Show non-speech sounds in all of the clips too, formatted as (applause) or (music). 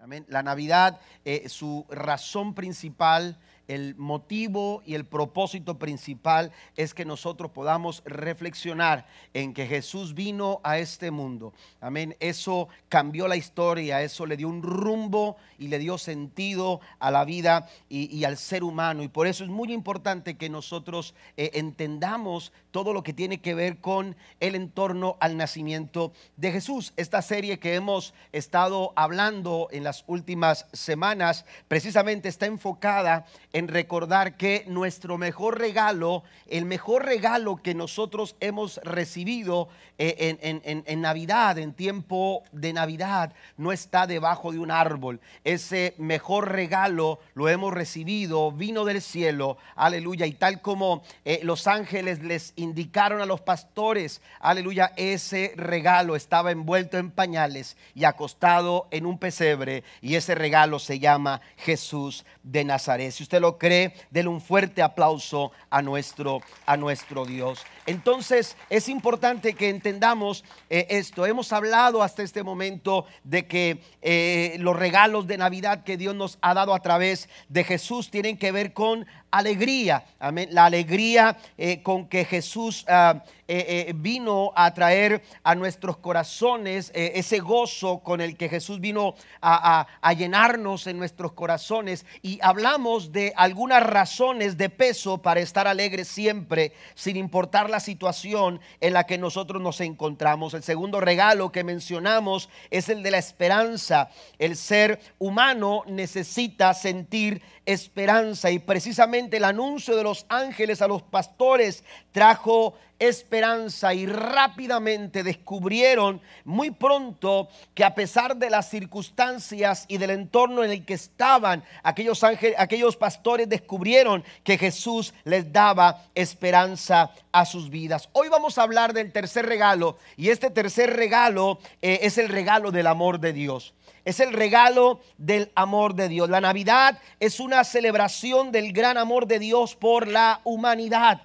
Amén. La Navidad, eh, su razón principal el motivo y el propósito principal es que nosotros podamos reflexionar en que Jesús vino a este mundo. Amén. Eso cambió la historia, eso le dio un rumbo y le dio sentido a la vida y, al ser humano. Y por eso es muy importante que nosotros eh, entendamos todo lo que tiene que ver con el entorno al nacimiento de Jesús. Esta serie que hemos estado hablando en las últimas semanas precisamente está enfocada en recordar que nuestro mejor regalo, el mejor regalo que nosotros hemos recibido eh, en, Navidad, en tiempo de Navidad, no está debajo de un árbol. Ese mejor regalo lo hemos recibido, vino del cielo, aleluya. Y tal como eh, los ángeles les indicaron a los pastores, aleluya, ese regalo estaba envuelto en pañales y acostado en un pesebre. Y ese regalo se llama Jesús de Nazaret. Si usted lo cree, denle un fuerte aplauso a nuestro, a nuestro Dios. Entonces es importante que entendamos eh, esto. Hemos hablado hasta este momento de que eh, los regalos de Navidad que Dios nos ha dado a través de Jesús tienen que ver con alegría. Amén. La alegría eh, con que Jesús ah, eh, eh, vino a traer a nuestros corazones, ese gozo con el que Jesús vino a, a, llenarnos en nuestros corazones. Y hablamos de algunas razones de peso para estar alegres siempre, sin importar la situación en la que nosotros nos encontramos. El segundo regalo que mencionamos es el de la esperanza. El ser humano necesita sentir esperanza y precisamente el anuncio de los ángeles a los pastores trajo esperanza y rápidamente descubrieron muy pronto que a pesar de las circunstancias y del entorno en el que estaban, aquellos ángeles, aquellos pastores descubrieron que Jesús les daba esperanza a sus vidas. Hoy vamos a hablar del tercer regalo y este tercer regalo eh, es el regalo del amor de Dios es el regalo del amor de Dios. La Navidad es una celebración del gran amor de Dios por la humanidad.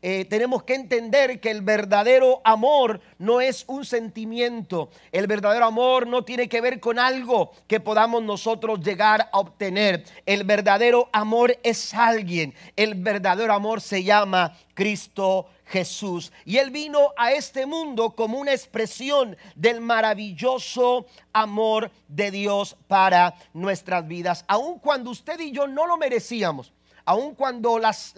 Eh, tenemos que entender que el verdadero amor no es un sentimiento. El verdadero amor no tiene que ver con algo que podamos nosotros llegar a obtener. El verdadero amor es alguien. El verdadero amor se llama Cristo Jesús. Y Él vino a este mundo como una expresión del maravilloso amor de Dios para nuestras vidas. Aun cuando usted y yo no lo merecíamos. Aun cuando las,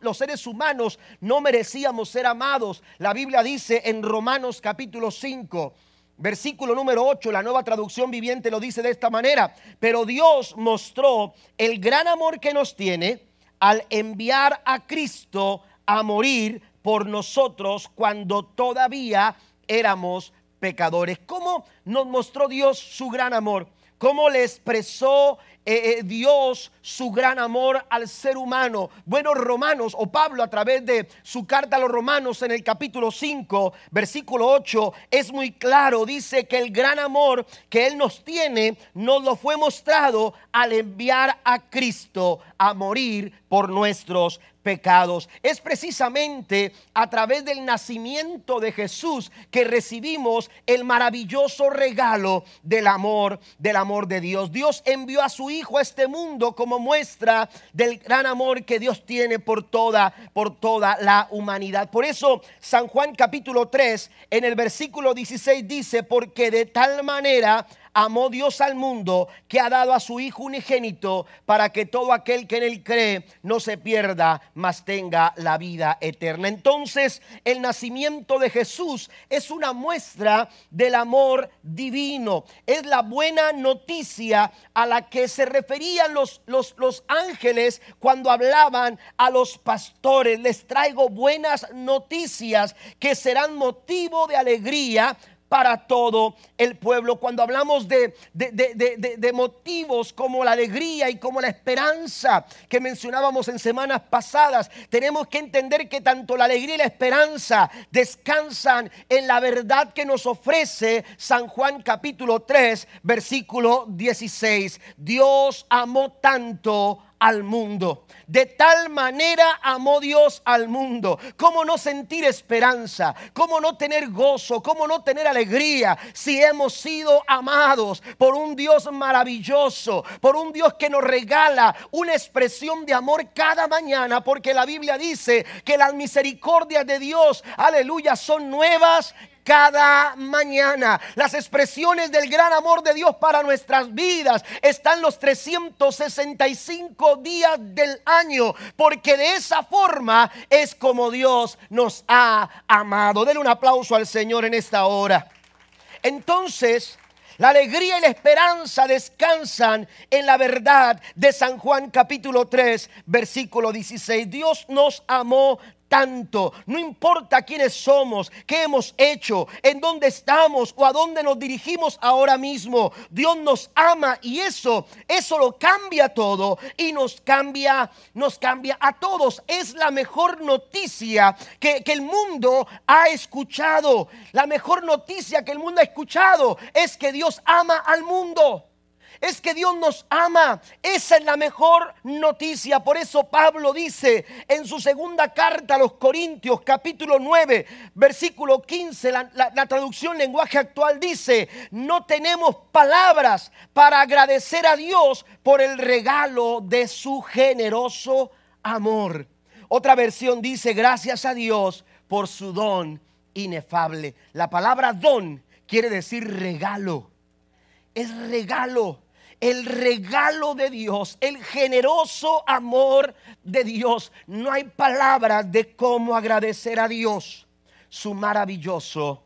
los seres humanos no merecíamos ser amados, la Biblia dice en Romanos capítulo 5, Versículo número 8, la nueva traducción viviente lo dice de esta manera. Pero Dios mostró el gran amor que nos tiene al enviar a Cristo a morir por nosotros cuando todavía éramos pecadores. ¿Cómo nos mostró Dios su gran amor? ¿Cómo le expresó eh, eh, Dios su gran amor al ser humano. Bueno, Romanos o Pablo a través de su carta a los Romanos en el capítulo 5, versículo 8, es muy claro. Dice que el gran amor que Él nos tiene nos lo fue mostrado al enviar a Cristo a morir por nuestros pecados. Es precisamente a través del nacimiento de Jesús que recibimos el maravilloso regalo del amor, del amor de Dios. Dios envió a su Hijo a este mundo como muestra del gran amor que Dios tiene por toda, por toda la humanidad. Por eso San Juan capítulo 3 en el versículo 16 dice, porque de tal manera amó Dios al mundo que ha dado a su Hijo unigénito para que todo aquel que en él cree no se pierda, mas tenga la vida eterna. Entonces el nacimiento de Jesús es una muestra del amor divino. Es la buena noticia a la que se referían los, los, los ángeles cuando hablaban a los pastores. Les traigo buenas noticias que serán motivo de alegría para todo el pueblo. Cuando hablamos de, de, motivos como la alegría y como la esperanza que mencionábamos en semanas pasadas, tenemos que entender que tanto la alegría y la esperanza descansan en la verdad que nos ofrece San Juan capítulo 3, versículo 16. Dios amó tanto al mundo. De tal manera amó Dios al mundo. ¿Cómo no sentir esperanza? ¿Cómo no tener gozo? ¿Cómo no tener alegría si hemos sido amados por un Dios maravilloso? Por un Dios que nos regala una expresión de amor cada mañana. Porque la Biblia dice que las misericordias de Dios, aleluya, son nuevas cada mañana. Las expresiones del gran amor de Dios para nuestras vidas están los 365 días del año, porque de esa forma es como Dios nos ha amado. Denle un aplauso al Señor en esta hora. Entonces, la alegría y la esperanza descansan en la verdad de San Juan capítulo 3, versículo 16. Dios nos amó tanto. No importa quiénes somos, qué hemos hecho, en dónde estamos o a dónde nos dirigimos ahora mismo. Dios nos ama y eso, eso lo cambia todo y nos cambia, nos cambia a todos. Es la mejor noticia que, que el mundo ha escuchado. La mejor noticia que el mundo ha escuchado es que Dios ama al mundo es que Dios nos ama. Esa es la mejor noticia. Por eso Pablo dice en su segunda carta a los Corintios, capítulo 9, versículo 15, la, traducción lenguaje actual dice, no tenemos palabras para agradecer a Dios por el regalo de su generoso amor. Otra versión dice, gracias a Dios por su don inefable. La palabra don quiere decir regalo. Es regalo el regalo de Dios, el generoso amor de Dios. No hay palabras de cómo agradecer a Dios su maravilloso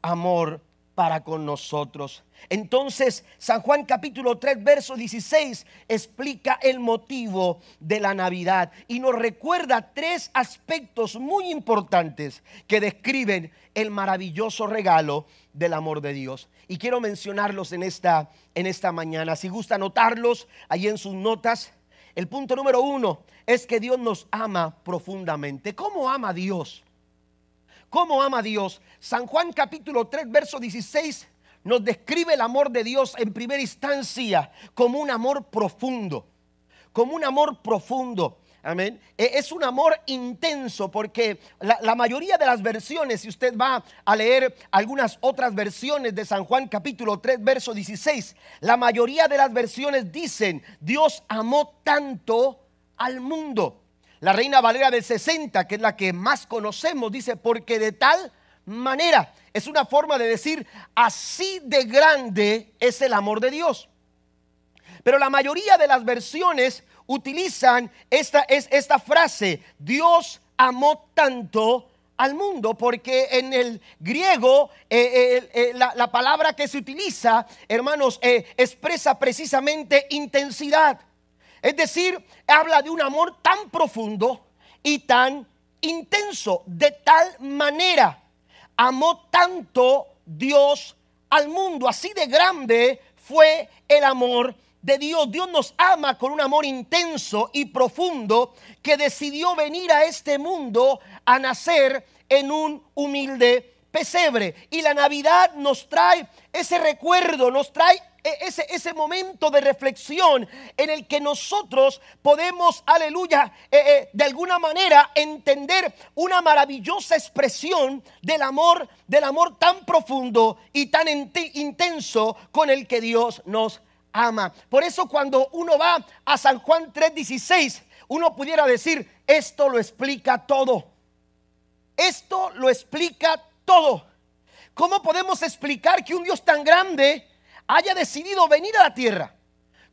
amor para con nosotros. Entonces, San Juan capítulo 3, verso 16 explica el motivo de la Navidad y nos recuerda tres aspectos muy importantes que describen el maravilloso regalo del amor de Dios. Y quiero mencionarlos en esta, en esta mañana. Si gusta anotarlos ahí en sus notas. El punto número uno es que Dios nos ama profundamente. ¿Cómo ama Dios? ¿Cómo ama Dios? San Juan capítulo 3, verso 16 nos describe el amor de Dios en primera instancia como un amor profundo, como un amor profundo. Amén. E, es un amor intenso porque la, mayoría de las versiones, si usted va a leer algunas otras versiones de San Juan capítulo 3, verso 16, la mayoría de las versiones dicen, Dios amó tanto al mundo. La Reina Valera del 60, que es la que más conocemos, dice, porque de tal manera, es una forma de decir, así de grande es el amor de Dios. Pero la mayoría de las versiones utilizan esta, es, esta frase, Dios amó tanto al mundo, porque en el griego eh, eh, eh, la, la, palabra que se utiliza, hermanos, expresa precisamente intensidad. Es decir, habla de un amor tan profundo y tan intenso, de tal manera amó tanto Dios al mundo, así de grande fue el amor de Dios. Dios nos ama con un amor intenso y profundo que decidió venir a este mundo a nacer en un humilde pesebre. Y la Navidad nos trae ese recuerdo, nos trae e, ese, ese, momento de reflexión en el que nosotros podemos, aleluya, eh, eh, de alguna manera entender una maravillosa expresión del amor, del amor tan profundo y tan intenso con el que Dios nos ama. Por eso cuando uno va a San Juan 3:16, uno pudiera decir, esto lo explica todo. Esto lo explica todo. ¿Cómo podemos explicar que un Dios tan grande haya decidido venir a la tierra.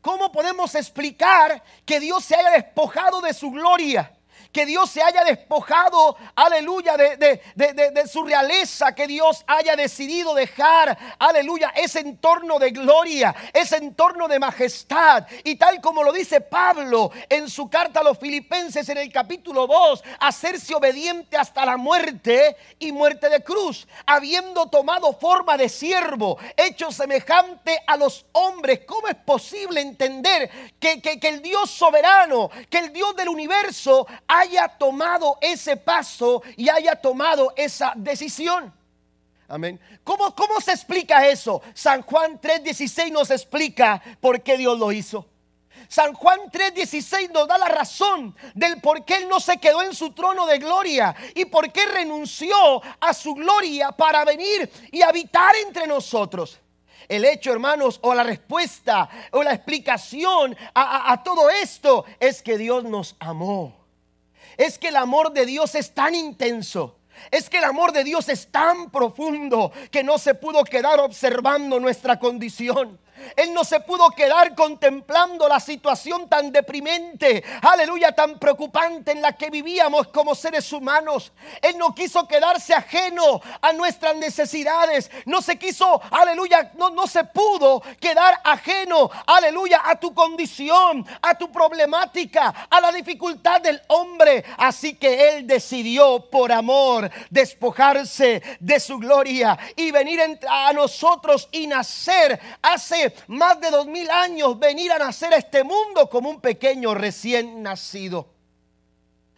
¿Cómo podemos explicar que Dios se haya despojado de su gloria? Que Dios se haya despojado, aleluya, de, su realeza, que Dios haya decidido dejar, aleluya, ese entorno de gloria, ese entorno de majestad. Y tal como lo dice Pablo en su carta a los filipenses en el capítulo 2, hacerse obediente hasta la muerte y muerte de cruz, habiendo tomado forma de siervo, hecho semejante a los hombres. ¿Cómo es posible entender que, que el Dios soberano, que el Dios del universo haya tomado ese paso y haya tomado esa decisión. Amén. ¿Cómo, ¿Cómo se explica eso? San Juan 3:16 nos explica por qué Dios lo hizo. San Juan 3:16 nos da la razón del por qué Él no se quedó en su trono de gloria y por qué renunció a su gloria para venir y habitar entre nosotros. El hecho, hermanos, o la respuesta o la explicación a, a todo esto es que Dios nos amó. Es que el amor de Dios es tan intenso es que el amor de Dios es tan profundo que no se pudo quedar observando nuestra condición. Él no se pudo quedar contemplando la situación tan deprimente, aleluya, tan preocupante en la que vivíamos como seres humanos. Él no quiso quedarse ajeno a nuestras necesidades. No se quiso, aleluya, no, no se pudo quedar ajeno, aleluya, a tu condición, a tu problemática, a la dificultad del hombre. Así que Él decidió por amor despojarse de su gloria y venir a nosotros y nacer hace más de dos mil años venir a nacer a este mundo como un pequeño recién nacido.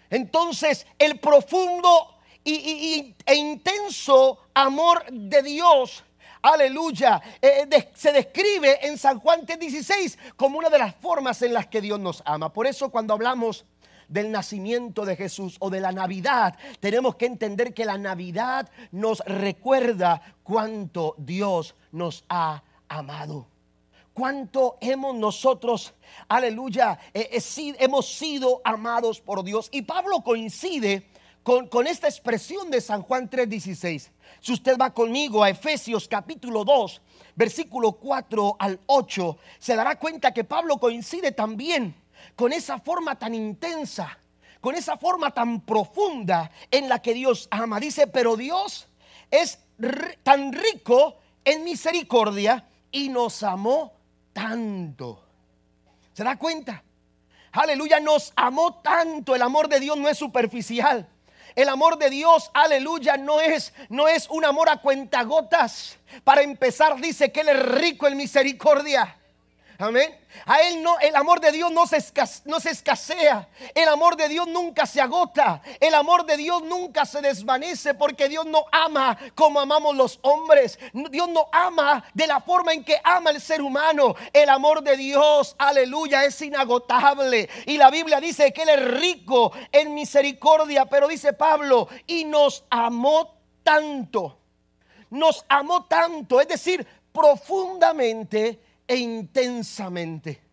Entonces el profundo y, e intenso amor de Dios aleluya, eh, se describe en San Juan 16 como una de las formas en las que Dios nos ama. Por eso cuando hablamos del nacimiento de Jesús o de la Navidad, tenemos que entender que la Navidad nos recuerda cuánto Dios nos ha amado cuánto hemos nosotros, aleluya, eh, eh, hemos sido amados por Dios. Y Pablo coincide con, con esta expresión de San Juan 3:16. Si usted va conmigo a Efesios capítulo 2, versículo 4 al 8, se dará cuenta que Pablo coincide también con esa forma tan intensa, con esa forma tan profunda en la que Dios ama. Dice, pero Dios es tan rico en misericordia y nos amó tanto. ¿Se da cuenta? Aleluya, nos amó tanto. El amor de Dios no es superficial. El amor de Dios, aleluya, no es, no es un amor a cuentagotas. Para empezar, dice que Él es rico en misericordia. Amén. A Él no, el amor de Dios no se, no se escasea. El amor de Dios nunca se agota. El amor de Dios nunca se desvanece porque Dios no ama como amamos los hombres. Dios no ama de la forma en que ama el ser humano. El amor de Dios, aleluya, es inagotable. Y la Biblia dice que Él es rico en misericordia. Pero dice Pablo, y nos amó tanto. Nos amó tanto. Es decir, profundamente e intensamente.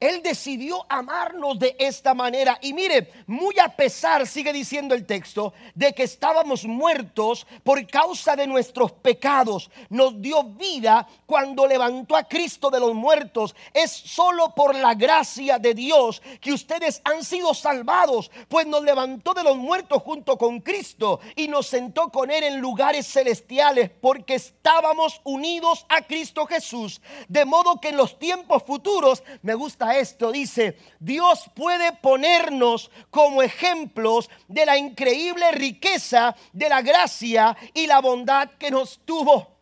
Él decidió amarnos de esta manera. Y mire, muy a pesar, sigue diciendo el texto, de que estábamos muertos por causa de nuestros pecados, nos dio vida cuando levantó a Cristo de los muertos. Es solo por la gracia de Dios que ustedes han sido salvados, pues nos levantó de los muertos junto con Cristo y nos sentó con Él en lugares celestiales, porque estábamos unidos a Cristo Jesús. De modo que en los tiempos futuros, me gusta esto, dice, Dios puede ponernos como ejemplos de la increíble riqueza de la gracia y la bondad que nos tuvo.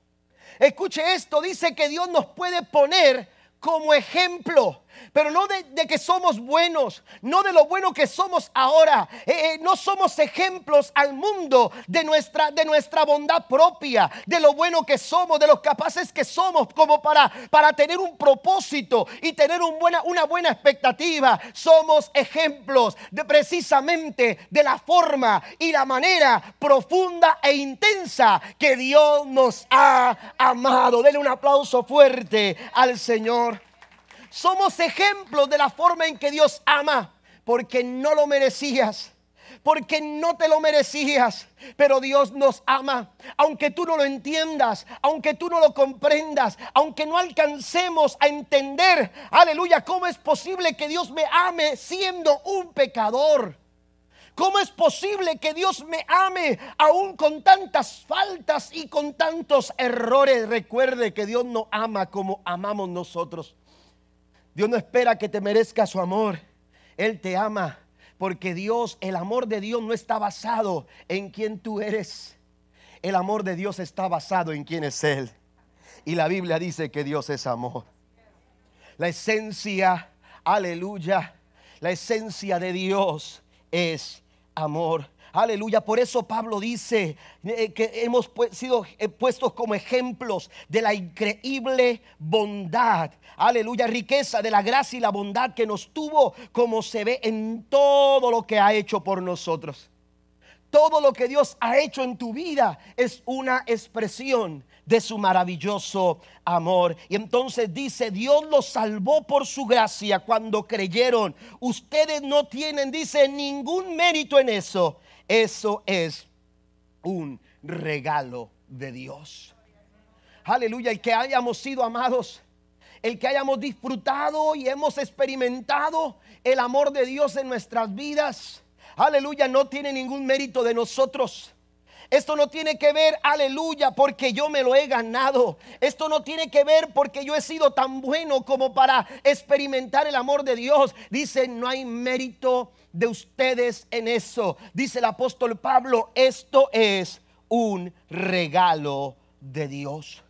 Escuche esto, dice que Dios nos puede poner como ejemplo pero no de, que somos buenos, no de lo bueno que somos ahora. Eh, eh, no somos ejemplos al mundo de nuestra, de nuestra bondad propia, de lo bueno que somos, de los capaces que somos, como para, para tener un propósito y tener buena, una buena expectativa. Somos ejemplos de precisamente de la forma y la manera profunda e intensa que Dios nos ha amado. Denle un aplauso fuerte al Señor. Somos ejemplos de la forma en que Dios ama, porque no lo merecías porque no te lo merecías, pero Dios nos ama. Aunque tú no lo entiendas, aunque tú no lo comprendas, aunque no alcancemos a entender, aleluya, ¿cómo es posible que Dios me ame siendo un pecador? ¿Cómo es posible que Dios me ame aún con tantas faltas y con tantos errores? Recuerde que Dios no ama como amamos nosotros. Dios no espera que te merezca su amor. Él te ama porque Dios, el amor de Dios no está basado en quién tú eres. El amor de Dios está basado en quién es Él. Y la Biblia dice que Dios es amor. La esencia, aleluya, la esencia de Dios es amor. Aleluya, por eso Pablo dice eh, que hemos sido eh, puestos como ejemplos de la increíble bondad. Aleluya, riqueza de la gracia y la bondad que nos tuvo como se ve en todo lo que ha hecho por nosotros. Todo lo que Dios ha hecho en tu vida es una expresión de su maravilloso amor. Y entonces dice, Dios los salvó por su gracia cuando creyeron. Ustedes no tienen, dice, ningún mérito en eso. Eso es un regalo de Dios. Aleluya, el que hayamos sido amados, el que hayamos disfrutado y hemos experimentado el amor de Dios en nuestras vidas. Aleluya, no tiene ningún mérito de nosotros. Esto no tiene que ver, aleluya, porque yo me lo he ganado. Esto no tiene que ver porque yo he sido tan bueno como para experimentar el amor de Dios. Dice, no hay mérito de ustedes en eso. Dice el apóstol Pablo, esto es un regalo de Dios.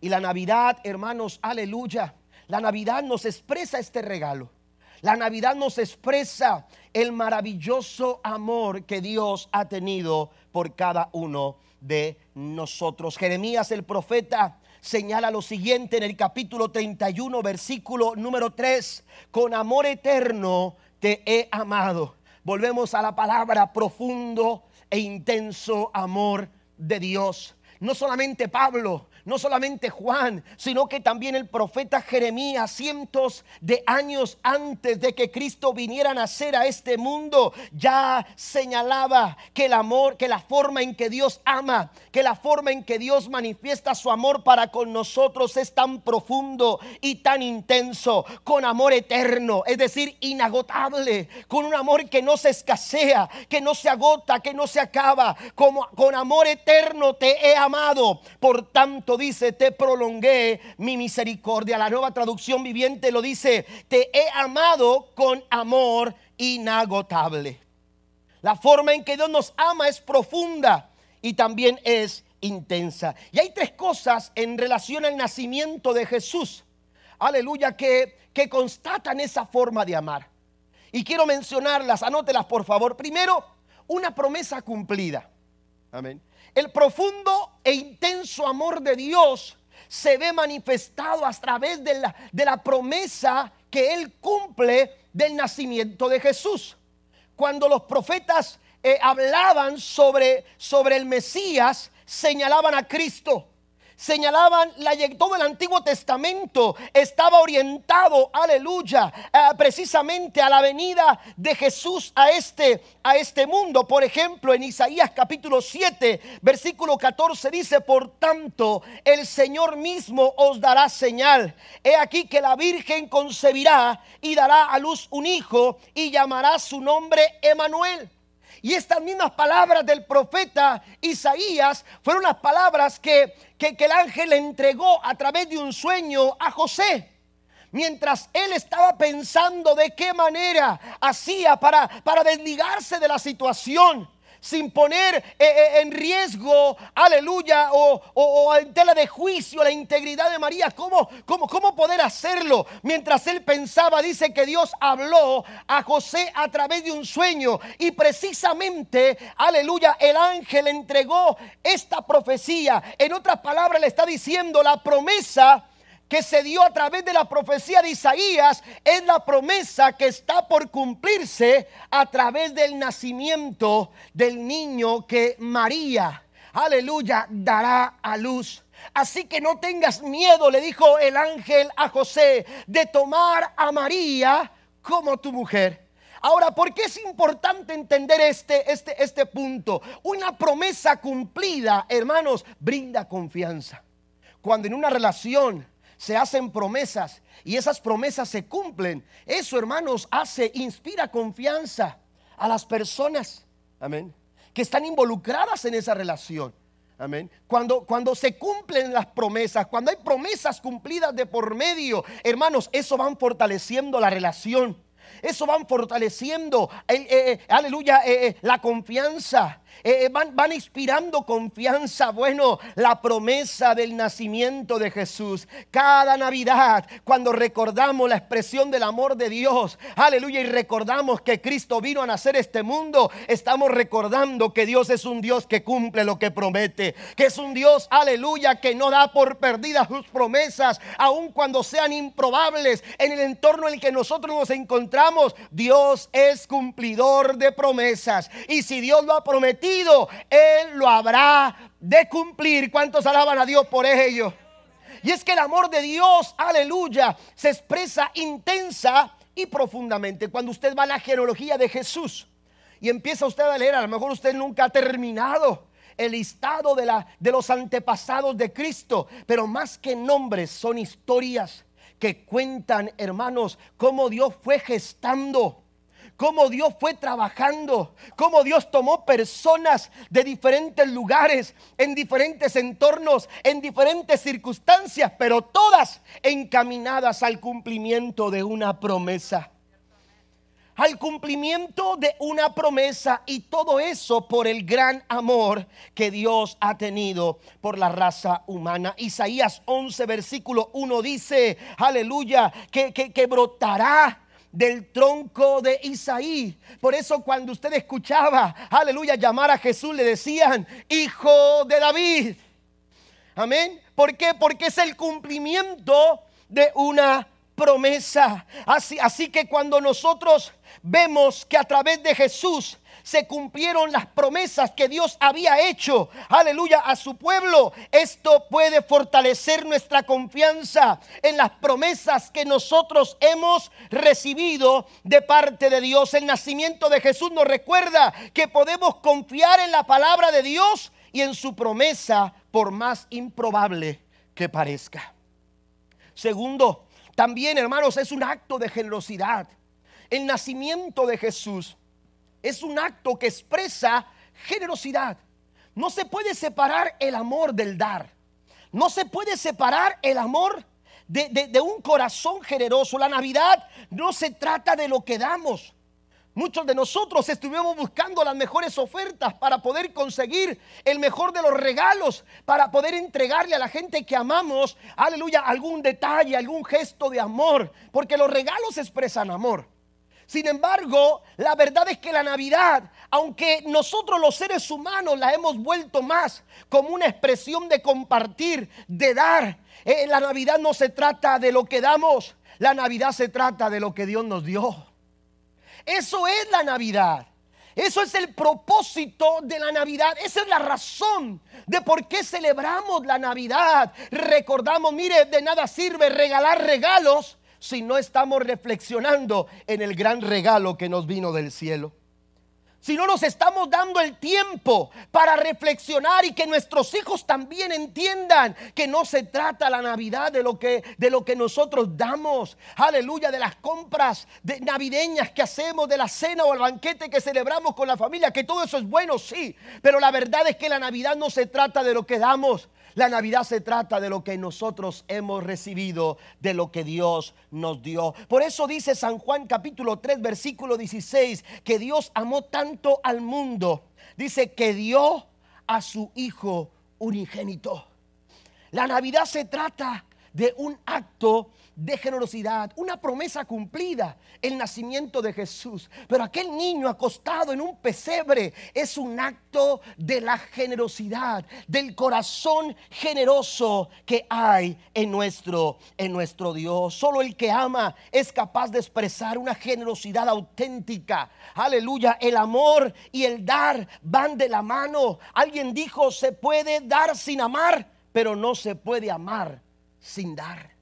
Y la Navidad, hermanos, aleluya. La Navidad nos expresa este regalo. La Navidad nos expresa el maravilloso amor que Dios ha tenido por cada uno de nosotros. Jeremías el profeta señala lo siguiente en el capítulo 31, versículo número 3. Con amor eterno te he amado. Volvemos a la palabra profundo e intenso amor de Dios. No solamente Pablo, no solamente Juan, sino que también el profeta Jeremías, cientos de años antes de que Cristo viniera a nacer a este mundo, ya señalaba que el amor, que la forma en que Dios ama, que la forma en que Dios manifiesta su amor para con nosotros es tan profundo y tan intenso, con amor eterno, es decir, inagotable, con un amor que no se escasea, que no se agota, que no se acaba, como con amor eterno te he amado. Por tanto, dice, te prolongué mi misericordia. La nueva traducción viviente lo dice, te he amado con amor inagotable. La forma en que Dios nos ama es profunda y también es intensa. Y hay tres cosas en relación al nacimiento de Jesús. Aleluya, que, que constatan esa forma de amar. Y quiero mencionarlas, anótelas por favor. Primero, una promesa cumplida. Amén. El profundo e intenso amor de Dios se ve manifestado a través de la, de la promesa que Él cumple del nacimiento de Jesús. Cuando los profetas eh, hablaban sobre, sobre el Mesías, señalaban a Cristo señalaban la, todo el Antiguo Testamento estaba orientado, aleluya, eh, precisamente a la venida de Jesús a este, a este mundo. Por ejemplo, en Isaías capítulo 7, versículo 14 dice, por tanto, el Señor mismo os dará señal. He aquí que la Virgen concebirá y dará a luz un hijo y llamará su nombre Emanuel. Y estas mismas palabras del profeta Isaías fueron las palabras que, que, el ángel le entregó a través de un sueño a José mientras él estaba pensando de qué manera hacía para, para desligarse de la situación sin poner eh, eh, en riesgo, aleluya, o, en tela de juicio la integridad de María. ¿Cómo, cómo, ¿Cómo poder hacerlo? Mientras él pensaba, dice que Dios habló a José a través de un sueño y precisamente, aleluya, el ángel entregó esta profecía. En otras palabras, le está diciendo la promesa que se dio a través de la profecía de Isaías es la promesa que está por cumplirse a través del nacimiento del niño que María, aleluya, dará a luz. Así que no tengas miedo, le dijo el ángel a José, de tomar a María como tu mujer. Ahora, ¿por qué es importante entender este, este, este punto? Una promesa cumplida, hermanos, brinda confianza. Cuando en una relación se hacen promesas y esas promesas se cumplen. Eso, hermanos, hace, inspira confianza a las personas. Amén. Que están involucradas en esa relación. Amén. Cuando, cuando se cumplen las promesas, cuando hay promesas cumplidas de por medio, hermanos, eso van fortaleciendo la relación. Eso van fortaleciendo, eh, eh, aleluya, eh, la confianza. Eh, van, van, inspirando confianza. Bueno, la promesa del nacimiento de Jesús. Cada Navidad, cuando recordamos la expresión del amor de Dios, aleluya, y recordamos que Cristo vino a nacer este mundo, estamos recordando que Dios es un Dios que cumple lo que promete, que es un Dios, aleluya, que no da por perdidas sus promesas, aun cuando sean improbables en el entorno en el que nosotros nos encontramos. Dios es cumplidor de promesas. Y si Dios lo ha prometido, Él lo habrá de cumplir. ¿Cuántos alaban a Dios por ello? Y es que el amor de Dios, aleluya, se expresa intensa y profundamente. Cuando usted va a la genealogía de Jesús y empieza usted a leer, a lo mejor usted nunca ha terminado el listado de, la, de los antepasados de Cristo, pero más que nombres son historias que cuentan, hermanos, cómo Dios fue gestando cómo Dios fue trabajando, cómo Dios tomó personas de diferentes lugares, en diferentes entornos, en diferentes circunstancias, pero todas encaminadas al cumplimiento de una promesa al cumplimiento de una promesa y todo eso por el gran amor que Dios ha tenido por la raza humana. Isaías 11, versículo 1 dice, aleluya, que, que, que brotará del tronco de Isaí. Por eso cuando usted escuchaba, aleluya, llamar a Jesús, le decían, hijo de David. Amén. ¿Por qué? Porque es el cumplimiento de una promesa. Así, así que cuando nosotros vemos que a través de Jesús se cumplieron las promesas que Dios había hecho, aleluya, a su pueblo. Esto puede fortalecer nuestra confianza en las promesas que nosotros hemos recibido de parte de Dios. El nacimiento de Jesús nos recuerda que podemos confiar en la palabra de Dios y en su promesa, por más improbable que parezca. Segundo, también, hermanos, es un acto de generosidad. El nacimiento de Jesús es un acto que expresa generosidad. No se puede separar el amor del dar. No se puede separar el amor de, un corazón generoso. La Navidad no se trata de lo que damos. Muchos de nosotros estuvimos buscando las mejores ofertas para poder conseguir el mejor de los regalos, para poder entregarle a la gente que amamos, aleluya, algún detalle, algún gesto de amor, porque los regalos expresan amor. Sin embargo, la verdad es que la Navidad, aunque nosotros los seres humanos la hemos vuelto más como una expresión de compartir, de dar, eh, la Navidad no se trata de lo que damos, la Navidad se trata de lo que Dios nos dio. Eso es la Navidad. Eso es el propósito de la Navidad. Esa es la razón de por qué celebramos la Navidad. Recordamos, mire, de nada sirve regalar regalos si no estamos reflexionando en el gran regalo que nos vino del cielo. Si no nos estamos dando el tiempo para reflexionar y que nuestros hijos también entiendan que no se trata la Navidad de lo que, de lo que nosotros damos. Aleluya, de las compras de navideñas que hacemos, de la cena o el banquete que celebramos con la familia, que todo eso es bueno, sí. Pero la verdad es que la Navidad no se trata de lo que damos. La Navidad se trata de lo que nosotros hemos recibido, de lo que Dios nos dio. Por eso dice San Juan capítulo 3 versículo 16 que Dios amó tanto al mundo. Dice que dio a su Hijo unigénito. La Navidad se trata de un acto de generosidad, una promesa cumplida, el nacimiento de Jesús. Pero aquel niño acostado en un pesebre es un acto de la generosidad, del corazón generoso que hay en nuestro en nuestro Dios. Solo el que ama es capaz de expresar una generosidad auténtica. Aleluya, el amor y el dar van de la mano. Alguien dijo, se puede dar sin amar, pero no se puede amar sin dar.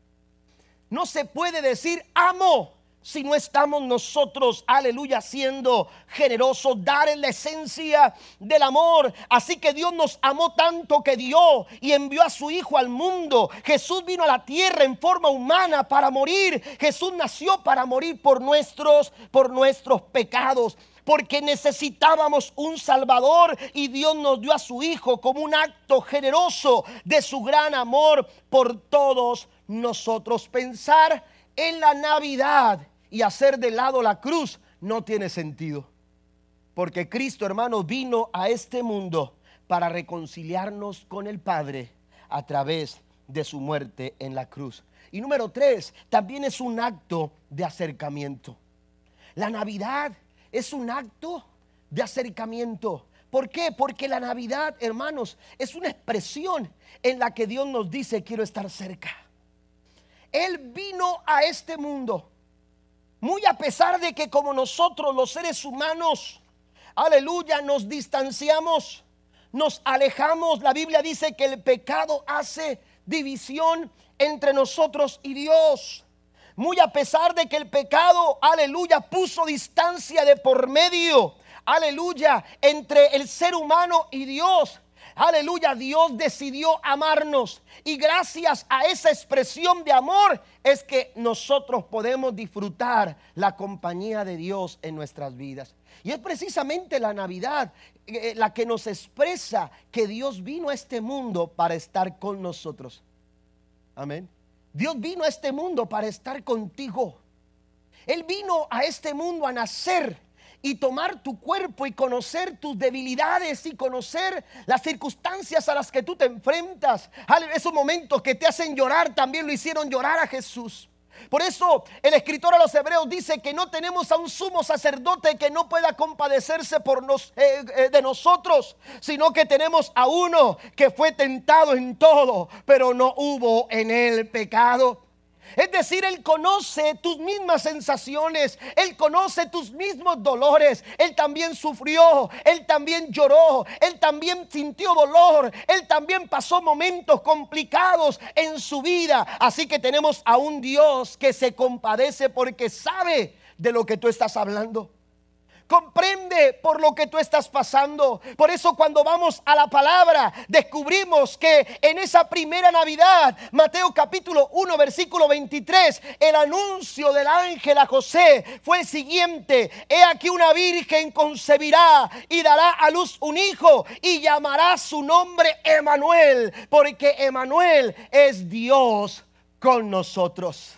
No se puede decir amo si no estamos nosotros, aleluya, siendo generosos, dar en la esencia del amor. Así que Dios nos amó tanto que dio y envió a su Hijo al mundo. Jesús vino a la tierra en forma humana para morir. Jesús nació para morir por nuestros, por nuestros pecados porque necesitábamos un Salvador y Dios nos dio a su Hijo como un acto generoso de su gran amor por todos nosotros. Pensar en la Navidad y hacer de lado la cruz no tiene sentido. Porque Cristo, hermano, vino a este mundo para reconciliarnos con el Padre a través de su muerte en la cruz. Y número tres, también es un acto de acercamiento. La Navidad es un acto de acercamiento. ¿Por qué? Porque la Navidad, hermanos, es una expresión en la que Dios nos dice, quiero estar cerca. Él vino a este mundo, muy a pesar de que como nosotros los seres humanos, aleluya, nos distanciamos, nos alejamos. La Biblia dice que el pecado hace división entre nosotros y Dios. Muy a pesar de que el pecado, aleluya, puso distancia de por medio, aleluya, entre el ser humano y Dios. Aleluya, Dios decidió amarnos y gracias a esa expresión de amor es que nosotros podemos disfrutar la compañía de Dios en nuestras vidas. Y es precisamente la Navidad eh, la que nos expresa que Dios vino a este mundo para estar con nosotros. Amén. Dios vino a este mundo para estar contigo. Él vino a este mundo a nacer y tomar tu cuerpo y conocer tus debilidades y conocer las circunstancias a las que tú te enfrentas. Esos momentos que te hacen llorar también lo hicieron llorar a Jesús. Por eso el escritor a los hebreos dice que no tenemos a un sumo sacerdote que no pueda compadecerse por nos, eh, eh, de nosotros, sino que tenemos a uno que fue tentado en todo, pero no hubo en él pecado. Es decir, Él conoce tus mismas sensaciones, Él conoce tus mismos dolores, Él también sufrió, Él también lloró, Él también sintió dolor, Él también pasó momentos complicados en su vida. Así que tenemos a un Dios que se compadece porque sabe de lo que tú estás hablando comprende por lo que tú estás pasando. Por eso cuando vamos a la palabra, descubrimos que en esa primera Navidad, Mateo capítulo 1, versículo 23, el anuncio del ángel a José fue el siguiente. He aquí una virgen concebirá y dará a luz un hijo y llamará su nombre Emanuel, porque Emanuel es Dios con nosotros.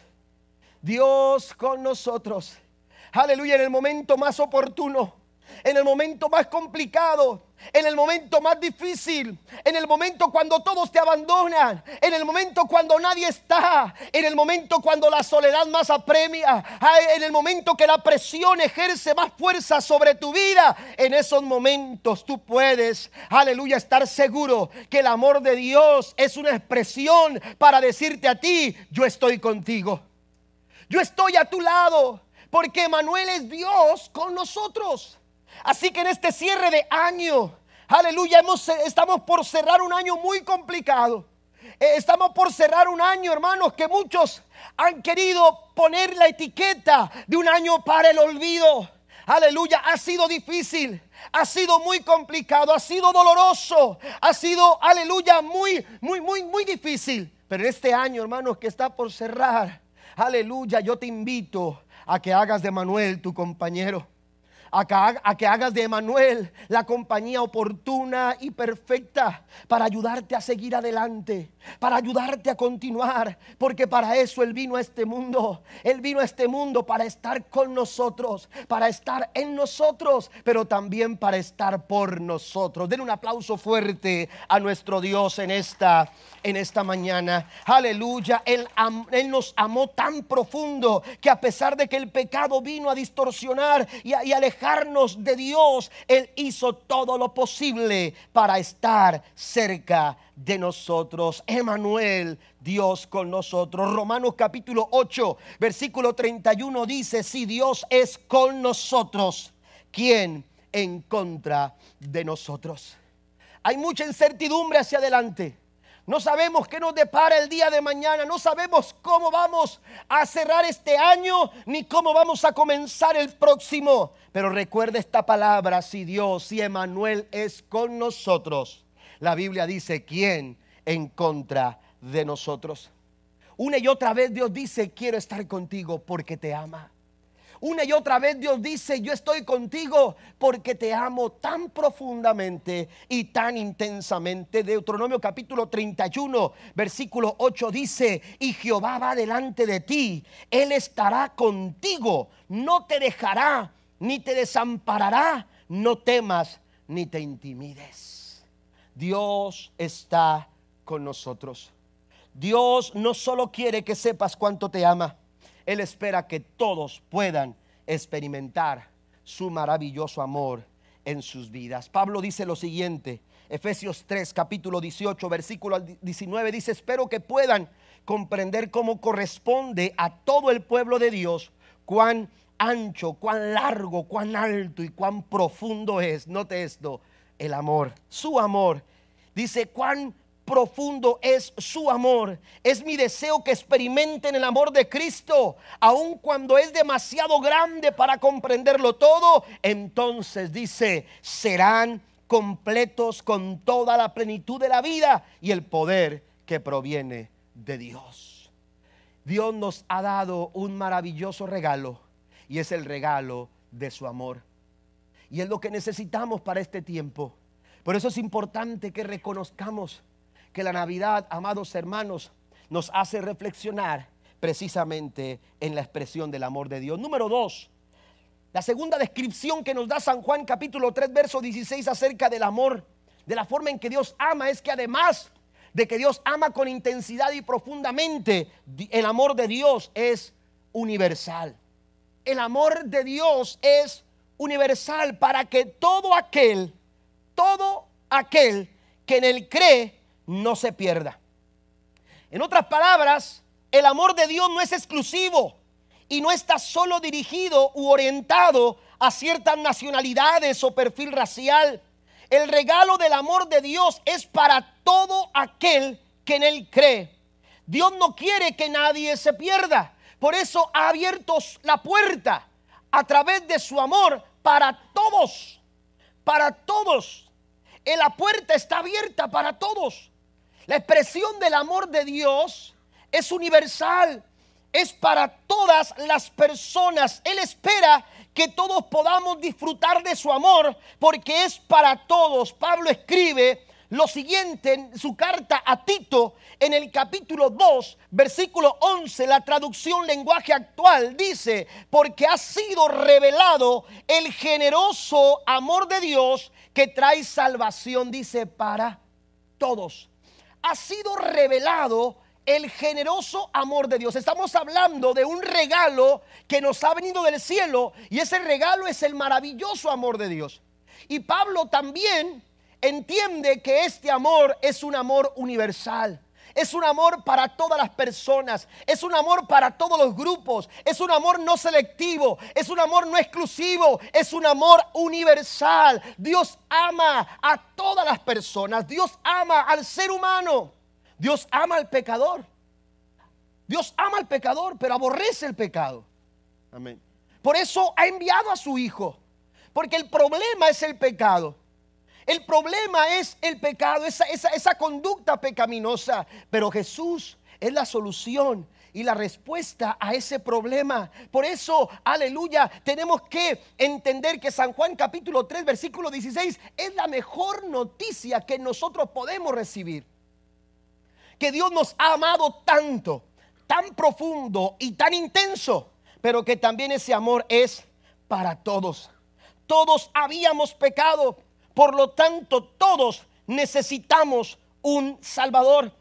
Dios con nosotros aleluya, en el momento más oportuno, en el momento más complicado, en el momento más difícil, en el momento cuando todos te abandonan, en el momento cuando nadie está, en el momento cuando la soledad más apremia, en el momento que la presión ejerce más fuerza sobre tu vida, en esos momentos tú puedes, aleluya, estar seguro que el amor de Dios es una expresión para decirte a ti, yo estoy contigo. Yo estoy a tu lado porque Manuel es Dios con nosotros. Así que en este cierre de año, aleluya, estamos por cerrar un año muy complicado. Eh, estamos por cerrar un año, hermanos, que muchos han querido poner la etiqueta de un año para el olvido. Aleluya, ha sido difícil, ha sido muy complicado, ha sido doloroso, ha sido, aleluya, muy, muy, muy, muy difícil. Pero este año, hermanos, que está por cerrar, aleluya, yo te invito a que hagas de Manuel tu compañero a que, hagas de Emanuel la compañía oportuna y perfecta para ayudarte a seguir adelante, para ayudarte a continuar, porque para eso Él vino a este mundo. Él vino a este mundo para estar con nosotros, para estar en nosotros, pero también para estar por nosotros. Den un aplauso fuerte a nuestro Dios en esta, en esta mañana. Aleluya. Él, él nos amó tan profundo que a pesar de que el pecado vino a distorsionar y alejar de Dios, Él hizo todo lo posible para estar cerca de nosotros. Emanuel, Dios con nosotros. Romanos capítulo 8, versículo 31 dice, si Dios es con nosotros, ¿quién en contra de nosotros? Hay mucha incertidumbre hacia adelante. No sabemos qué nos depara el día de mañana. No sabemos cómo vamos a cerrar este año ni cómo vamos a comenzar el próximo. Pero recuerda esta palabra, si Dios, si Emanuel es con nosotros. La Biblia dice, ¿quién en contra de nosotros? Una y otra vez Dios dice, quiero estar contigo porque te ama. Una y otra vez Dios dice, yo estoy contigo porque te amo tan profundamente y tan intensamente. Deuteronomio capítulo 31, versículo 8 dice, y Jehová va delante de ti, Él estará contigo, no te dejará ni te desamparará no temas ni te intimides. Dios está con nosotros. Dios no solo quiere que sepas cuánto te ama, Él espera que todos puedan experimentar su maravilloso amor en sus vidas. Pablo dice lo siguiente, Efesios 3, capítulo 18, versículo 19, dice, espero que puedan comprender cómo corresponde a todo el pueblo de Dios cuán ancho, cuán largo, cuán alto y cuán profundo es, note esto, el amor, su amor. Dice, cuán profundo es su amor. Es mi deseo que experimenten el amor de Cristo, aun cuando es demasiado grande para comprenderlo todo. Entonces dice, serán completos con toda la plenitud de la vida y el poder que proviene de Dios. Dios nos ha dado un maravilloso regalo y es el regalo de su amor. Y es lo que necesitamos para este tiempo. Por eso es importante que reconozcamos que la Navidad, amados hermanos, nos hace reflexionar precisamente en la expresión del amor de Dios. Número dos, la segunda descripción que nos da San Juan capítulo 3, verso 16 acerca del amor, de la forma en que Dios ama, es que además de que Dios ama con intensidad y profundamente, el amor de Dios es universal. El amor de Dios es universal para que todo aquel, todo aquel que en él cree, no se pierda. En otras palabras, el amor de Dios no es exclusivo y no está solo dirigido u orientado a ciertas nacionalidades o perfil racial. El regalo del amor de Dios es para todo aquel que en él cree. Dios no quiere que nadie se pierda. Por eso ha abierto la puerta a través de su amor para todos. Para todos. La puerta está abierta para todos. La expresión del amor de Dios es universal, es para todas las personas. Él espera que todos podamos disfrutar de su amor porque es para todos. Pablo escribe lo siguiente en su carta a Tito en el capítulo 2, versículo 11, la traducción lenguaje actual dice, porque ha sido revelado el generoso amor de Dios que trae salvación, dice, para todos ha sido revelado el generoso amor de Dios. Estamos hablando de un regalo que nos ha venido del cielo y ese regalo es el maravilloso amor de Dios. Y Pablo también entiende que este amor es un amor universal. Es un amor para todas las personas. Es un amor para todos los grupos. Es un amor no selectivo. Es un amor no exclusivo. Es un amor universal. Dios ama a todas las personas. Dios ama al ser humano. Dios ama al pecador. Dios ama al pecador, pero aborrece el pecado. Amén. Por eso ha enviado a su Hijo. Porque el problema es el pecado. El problema es el pecado, esa, esa, conducta pecaminosa. Pero Jesús es la solución y la respuesta a ese problema. Por eso, aleluya, tenemos que entender que San Juan capítulo 3, versículo 16 es la mejor noticia que nosotros podemos recibir. Que Dios nos ha amado tanto, tan profundo y tan intenso, pero que también ese amor es para todos. Todos habíamos pecado, por lo tanto, todos necesitamos un Salvador.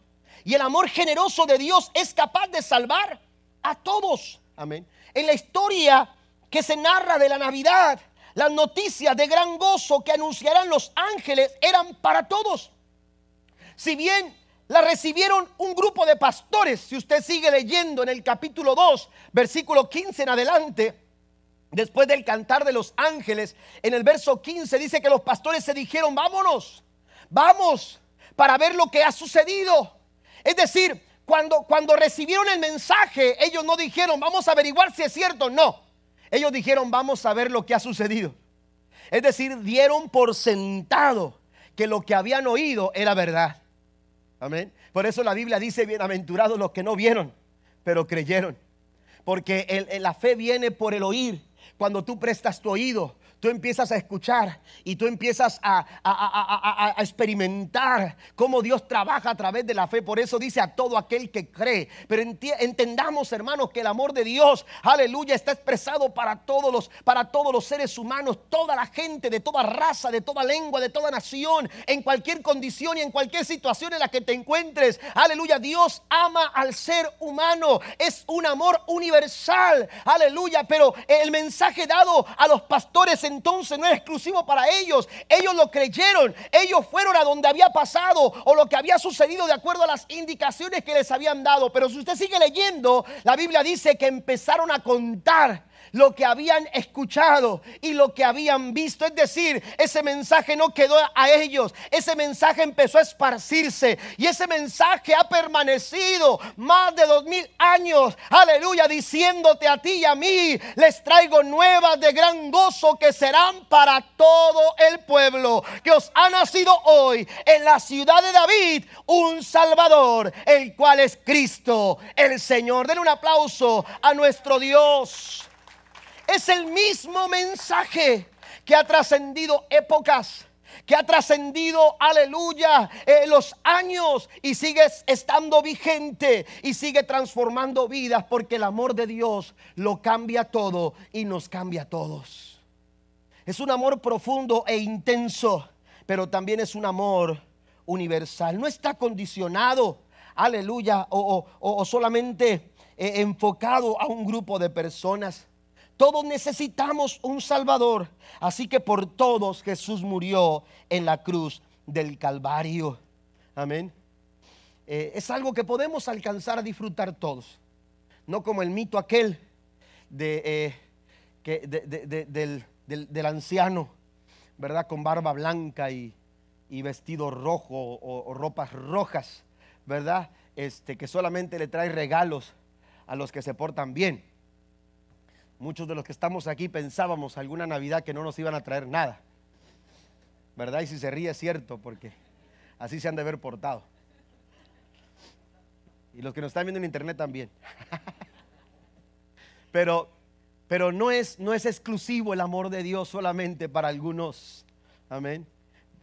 Y el amor generoso de Dios es capaz de salvar a todos. Amén. En la historia que se narra de la Navidad, las noticias de gran gozo que anunciarán los ángeles eran para todos. Si bien la recibieron un grupo de pastores, si usted sigue leyendo en el capítulo 2, versículo 15 en adelante, Después del cantar de los ángeles, en el verso 15 dice que los pastores se dijeron, vámonos, vamos para ver lo que ha sucedido. Es decir, cuando, cuando recibieron el mensaje, ellos no dijeron, vamos a averiguar si es cierto, no. Ellos dijeron, vamos a ver lo que ha sucedido. Es decir, dieron por sentado que lo que habían oído era verdad. Amén. Por eso la Biblia dice, bienaventurados los que no vieron, pero creyeron. Porque la fe viene por el oír cuando tú prestas tu oído, tú empiezas a escuchar y tú empiezas a, experimentar cómo Dios trabaja a través de la fe. Por eso dice a todo aquel que cree. Pero entendamos, hermanos, que el amor de Dios, aleluya, está expresado para todos los, para todos los seres humanos, toda la gente, de toda raza, de toda lengua, de toda nación, en cualquier condición y en cualquier situación en la que te encuentres. Aleluya, Dios ama al ser humano. Es un amor universal. Aleluya, pero el mensaje dado a los pastores entonces no es exclusivo para ellos. Ellos lo creyeron. Ellos fueron a donde había pasado o lo que había sucedido de acuerdo a las indicaciones que les habían dado. Pero si usted sigue leyendo, la Biblia dice que empezaron a contar lo que habían escuchado y lo que habían visto. Es decir, ese mensaje no quedó a ellos, ese mensaje empezó a esparcirse y ese mensaje ha permanecido más de dos mil años. Aleluya, diciéndote a ti y a mí, les traigo nuevas de gran gozo que serán para todo el pueblo, que os ha nacido hoy en la ciudad de David un Salvador, el cual es Cristo, el Señor. Den un aplauso a nuestro Dios. Es el mismo mensaje que ha trascendido épocas, que ha trascendido, aleluya, eh, los años y sigue estando vigente y sigue transformando vidas porque el amor de Dios lo cambia todo y nos cambia a todos. Es un amor profundo e intenso, pero también es un amor universal. No está condicionado, aleluya, o, solamente eh, enfocado a un grupo de personas. Todos necesitamos un Salvador. Así que por todos Jesús murió en la cruz del Calvario. Amén. Eh, es algo que podemos alcanzar a disfrutar todos. No como el mito aquel de, eh, que, del, anciano, ¿verdad? Con barba blanca y, vestido rojo o, o, ropas rojas, ¿verdad? Este, que solamente le trae regalos a los que se portan bien. Muchos de los que estamos aquí pensábamos alguna Navidad que no nos iban a traer nada. ¿Verdad? Y si se ríe es cierto, porque así se han de ver portado. Y los que nos están viendo en internet también. (laughs) pero, pero no, es, no es exclusivo el amor de Dios solamente para algunos. Amén.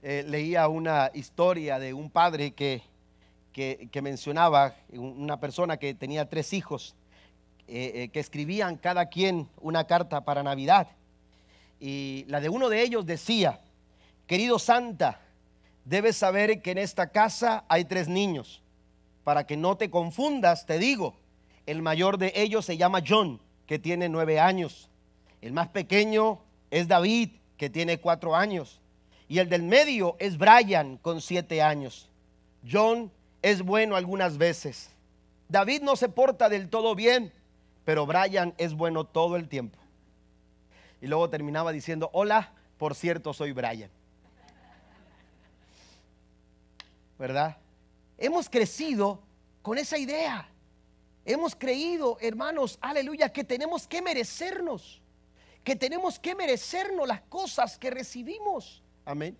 Eh, leía una historia de un padre que, que, que mencionaba, una persona que tenía tres hijos eh, eh, que escribían cada quien una carta para Navidad. Y la de uno de ellos decía, querido Santa, debes saber que en esta casa hay tres niños. Para que no te confundas, te digo, el mayor de ellos se llama John, que tiene nueve años. El más pequeño es David, que tiene cuatro años. Y el del medio es Brian, con siete años. John es bueno algunas veces. David no se porta del todo bien, pero Brian es bueno todo el tiempo. Y luego terminaba diciendo, hola, por cierto, soy Brian. ¿Verdad? Hemos crecido con esa idea. Hemos creído, hermanos, aleluya, que tenemos que merecernos, que tenemos que merecernos las cosas que recibimos. Amén.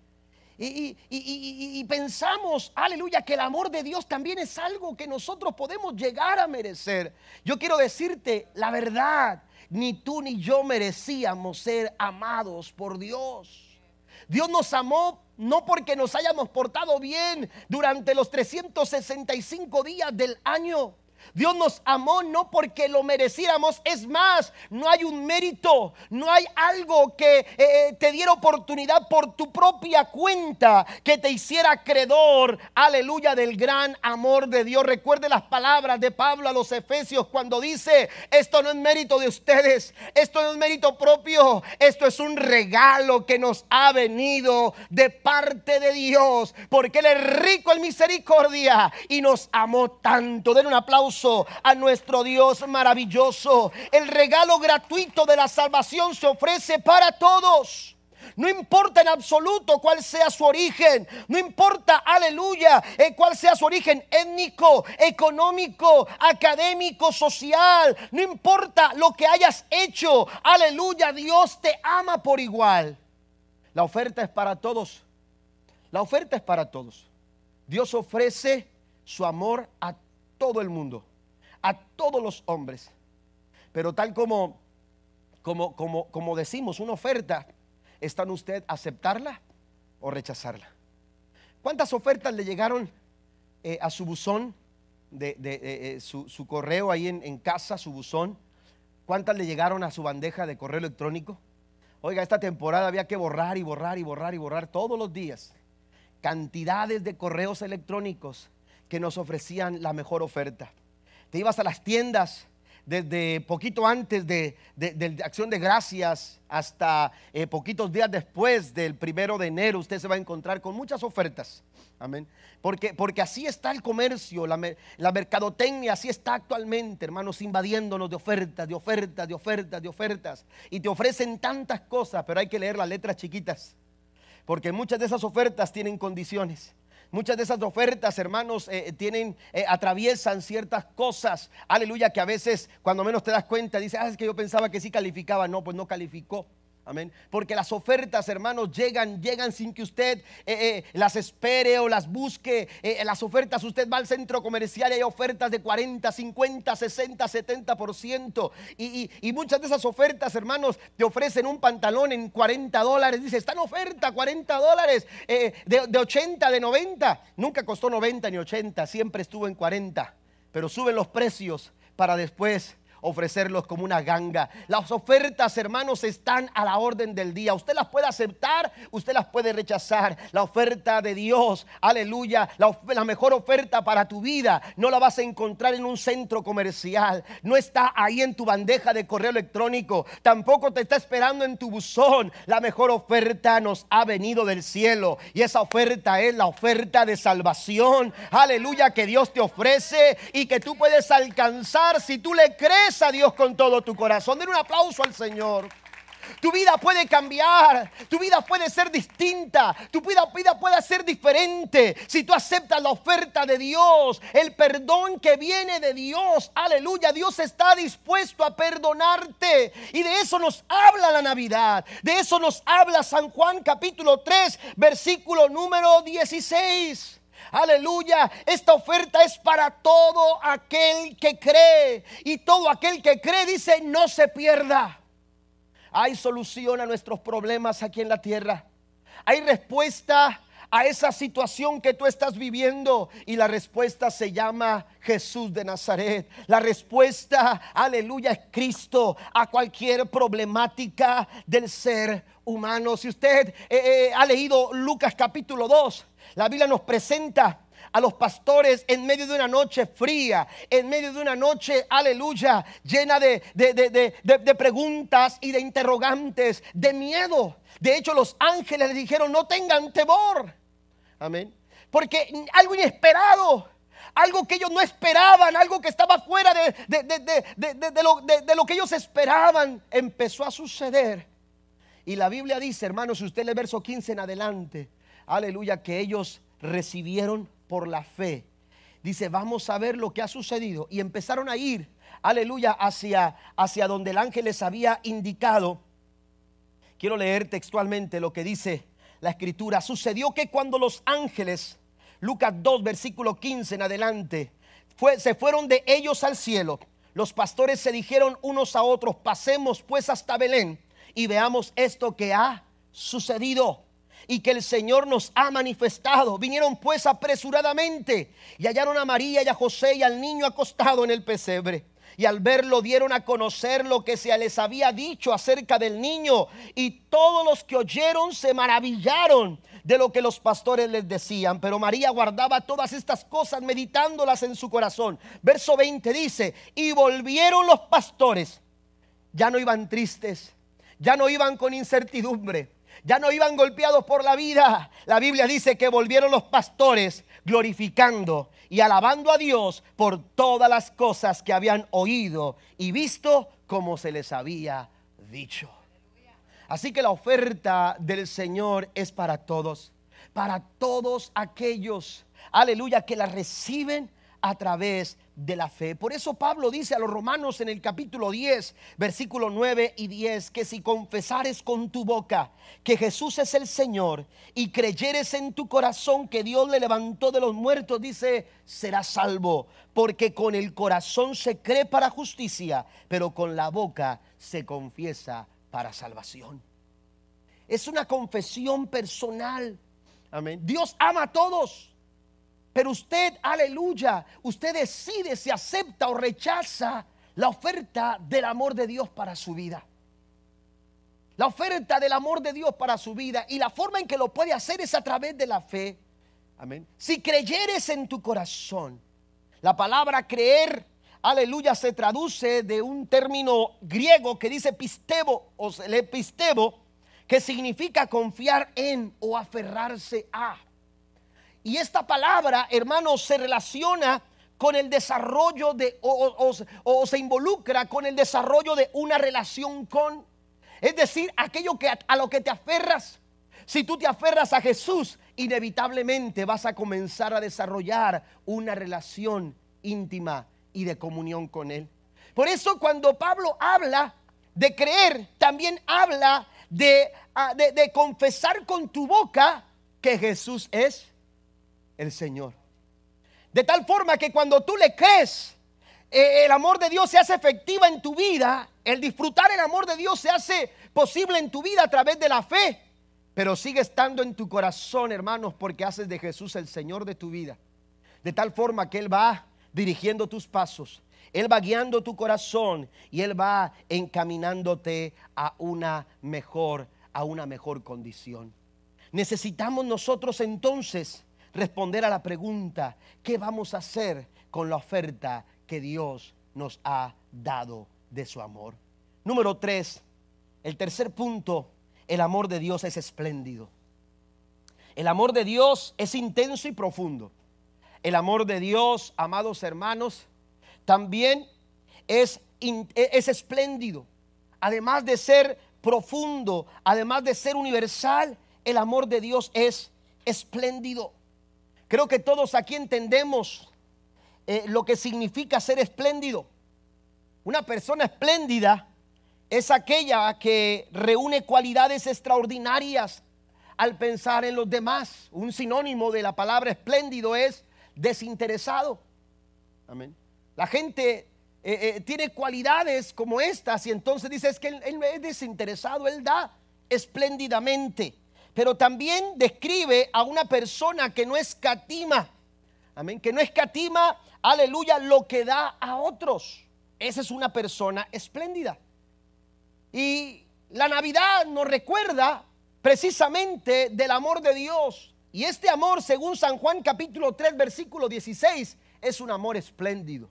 Y, pensamos, aleluya, que el amor de Dios también es algo que nosotros podemos llegar a merecer. Yo quiero decirte la verdad, ni tú ni yo merecíamos ser amados por Dios. Dios nos amó no porque nos hayamos portado bien durante los 365 días del año. Dios nos amó no porque lo mereciéramos, es más, no hay un mérito, no hay algo que eh, eh, te diera oportunidad por tu propia cuenta que te hiciera acreedor, aleluya, del gran amor de Dios. Recuerde las palabras de Pablo a los Efesios cuando dice, esto no es mérito de ustedes, esto no es mérito propio, esto es un regalo que nos ha venido de parte de Dios, porque Él es rico en misericordia y nos amó tanto. Den un aplauso a nuestro Dios maravilloso. El regalo gratuito de la salvación se ofrece para todos. No importa en absoluto cuál sea su origen, no importa, aleluya, eh, cuál sea su origen étnico, económico, académico, social, no importa lo que hayas hecho, aleluya, Dios te ama por igual. La oferta es para todos, la oferta es para todos. Dios ofrece su amor a todo el mundo, a todos los hombres. Pero tal como, como, como, como decimos, una oferta está en usted aceptarla o rechazarla. ¿Cuántas ofertas le llegaron eh, a su buzón, de, eh, su, correo ahí en, en casa, su buzón? ¿Cuántas le llegaron a su bandeja de correo electrónico? Oiga, esta temporada había que borrar y borrar y borrar y borrar todos los días cantidades de correos electrónicos que nos ofrecían la mejor oferta. Te ibas a las tiendas desde poquito antes de, Acción de Gracias hasta eh, poquitos días después del primero de enero, usted se va a encontrar con muchas ofertas. Amén. Porque, porque así está el comercio, la, la mercadotecnia, así está actualmente, hermanos, invadiéndonos de ofertas, de ofertas, de ofertas, de ofertas. Y te ofrecen tantas cosas, pero hay que leer las letras chiquitas. Porque muchas de esas ofertas tienen condiciones. Muchas de esas ofertas, hermanos, eh, tienen, eh, atraviesan ciertas cosas. Aleluya, que a veces, cuando menos te das cuenta, dices, ah, es que yo pensaba que sí calificaba. No, pues no calificó. Amén. Porque las ofertas, hermanos, llegan, llegan sin que usted eh, eh, las espere o las busque. Eh, las ofertas, usted va al centro comercial y hay ofertas de 40, 50, 60, 70%. Y, y, y muchas de esas ofertas, hermanos, te ofrecen un pantalón en 40 dólares. Dice, está en oferta, 40 dólares, de 80, de 90. Nunca costó 90 ni 80, siempre estuvo en 40. Pero suben los precios para después ofrecerlos como una ganga. Las ofertas, hermanos, están a la orden del día. Usted las puede aceptar, usted las puede rechazar. La oferta de Dios, aleluya, la, mejor oferta para tu vida no la vas a encontrar en un centro comercial. No está ahí en tu bandeja de correo electrónico. Tampoco te está esperando en tu buzón. La mejor oferta nos ha venido del cielo. Y esa oferta es la oferta de salvación. Aleluya, que Dios te ofrece y que tú puedes alcanzar si tú le crees a Dios con todo tu corazón. Den un aplauso al Señor. Tu vida puede cambiar, tu vida puede ser distinta, tu vida, vida, puede ser diferente si tú aceptas la oferta de Dios, el perdón que viene de Dios. Aleluya, Dios está dispuesto a perdonarte. Y de eso nos habla la Navidad, de eso nos habla San Juan capítulo 3, versículo número 16. Aleluya. Esta oferta es para todo aquel que cree. Y todo aquel que cree dice, no se pierda. Hay solución a nuestros problemas aquí en la tierra. Hay respuesta a esa situación que tú estás viviendo? Y la respuesta se llama Jesús de Nazaret. La respuesta, aleluya, es Cristo a cualquier problemática del ser humano. Si usted eh, eh, ha leído Lucas capítulo 2, la Biblia nos presenta a los pastores en medio de una noche fría, en medio de una noche, aleluya, llena de, de, preguntas y de interrogantes, de miedo. De hecho, los ángeles le dijeron, no tengan temor. Amén. Porque algo inesperado, algo que ellos no esperaban, algo que estaba fuera de, lo, de lo que ellos esperaban, empezó a suceder. Y la Biblia dice, hermanos, si usted lee verso 15 en adelante, aleluya, que ellos recibieron por la fe. Dice, vamos a ver lo que ha sucedido. Y empezaron a ir, aleluya, hacia, hacia donde el ángel les había indicado. Quiero leer textualmente lo que dice la escritura. Sucedió que cuando los ángeles, Lucas 2, versículo 15 en adelante, se fueron de ellos al cielo, los pastores se dijeron unos a otros, pasemos pues hasta Belén y veamos esto que ha sucedido y que el Señor nos ha manifestado. Vinieron pues apresuradamente y hallaron a María y a José y al niño acostado en el pesebre. Y al verlo dieron a conocer lo que se les había dicho acerca del niño. Y todos los que oyeron se maravillaron de lo que los pastores les decían. Pero María guardaba todas estas cosas meditándolas en su corazón. Verso 20 dice, y volvieron los pastores. Ya no iban tristes, ya no iban con incertidumbre ya no iban golpeados por la vida. La Biblia dice que volvieron los pastores glorificando y alabando a Dios por todas las cosas que habían oído y visto como se les había dicho. Así que la oferta del Señor es para todos, para todos aquellos, aleluya, que la reciben a través de la fe. Por eso Pablo dice a los romanos en el capítulo 10, versículo 9 y 10, que si confesares con tu boca que Jesús es el Señor y creyeres en tu corazón que Dios le levantó de los muertos, dice, serás salvo, porque con el corazón se cree para justicia, pero con la boca se confiesa para salvación. es una confesión personal. Amén. Dios ama a todos. Pero usted, aleluya, usted decide si acepta o rechaza la oferta del amor de Dios para su vida. La oferta del amor de Dios para su vida y la forma en que lo puede hacer es a través de la fe. Amén. Si creyeres en tu corazón, la palabra creer, aleluya, se traduce de un término griego que dice pistebo o el epistebo, que significa confiar en o aferrarse a. Y esta palabra, hermanos, se relaciona con el desarrollo de, o, se involucra con el desarrollo de una relación con. Es decir, aquello que a lo que te aferras. Si tú te aferras a Jesús, inevitablemente vas a comenzar a desarrollar una relación íntima y de comunión con Él. Por eso cuando Pablo habla de creer, también habla de, ah, de, de confesar con tu boca que Jesús es el Señor. De tal forma que cuando tú le crees, eh, el amor de Dios se hace efectiva en tu vida, el disfrutar el amor de Dios se hace posible en tu vida a través de la fe, pero sigue estando en tu corazón, hermanos, porque haces de Jesús el Señor de tu vida. De tal forma que Él va dirigiendo tus pasos, Él va guiando tu corazón y Él va encaminándote a una mejor, a una mejor condición. Necesitamos nosotros entonces responder a la pregunta, ¿qué vamos a hacer con la oferta que Dios nos ha dado de su amor? Número tres, el tercer punto, el amor de Dios es espléndido. El amor de Dios es intenso y profundo. El amor de Dios, amados hermanos, también es, es espléndido. Además de ser profundo, además de ser universal, el amor de Dios es espléndido. Creo que todos aquí entendemos eh, lo que significa ser espléndido. Una persona espléndida es aquella que reúne cualidades extraordinarias al pensar en los demás. Un sinónimo de la palabra espléndido es desinteresado. Amén. La gente eh, eh, tiene cualidades como estas y entonces dice es que él, él es desinteresado, él da espléndidamente pero también describe a una persona que no escatima, amén, que no escatima, aleluya, lo que da a otros. Esa es una persona espléndida. Y la Navidad nos recuerda precisamente del amor de Dios. Y este amor, según San Juan capítulo 3, versículo 16, es un amor espléndido.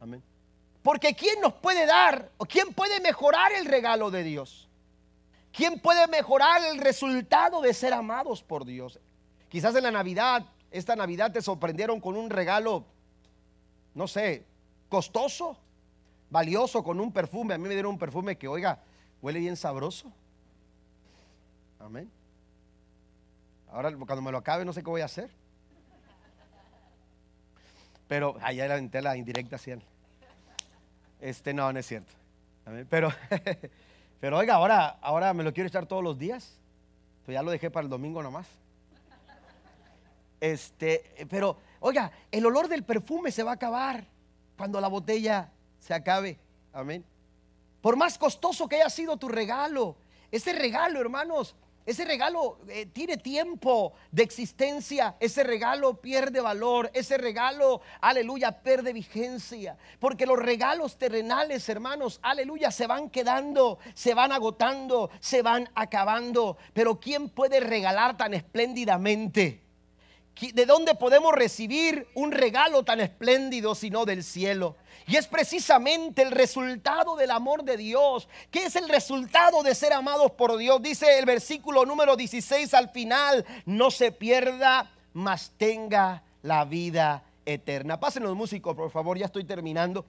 Amén. Porque ¿quién nos puede dar o quién puede mejorar el regalo de Dios? ¿Quién puede mejorar el resultado de ser amados por Dios? Quizás en la Navidad, esta Navidad te sorprendieron con un regalo, no sé, costoso, valioso, con un perfume. A mí me dieron un perfume que, oiga, huele bien sabroso. Amén. Ahora cuando me lo acabe no sé qué voy a hacer. Pero allá la la indirecta hacia Este no, no es cierto. Amén. Pero (laughs) Pero oiga, ahora, ahora me lo quiero echar todos los días. Pues ya lo dejé para el domingo nomás. Este, pero oiga, el olor del perfume se va a acabar cuando la botella se acabe. Amén. Por más costoso que haya sido tu regalo, ese regalo, hermanos, ese regalo eh, tiene tiempo de existencia, ese regalo pierde valor, ese regalo, aleluya, pierde vigencia. Porque los regalos terrenales, hermanos, aleluya, se van quedando, se van agotando, se van acabando. Pero ¿quién puede regalar tan espléndidamente? ¿De dónde podemos recibir un regalo tan espléndido sino del cielo? Y es precisamente el resultado del amor de Dios. ¿Qué es el resultado de ser amados por Dios? Dice el versículo número 16 al final, no se pierda, mas tenga la vida eterna. Pásenlo los músicos, por favor, ya estoy terminando.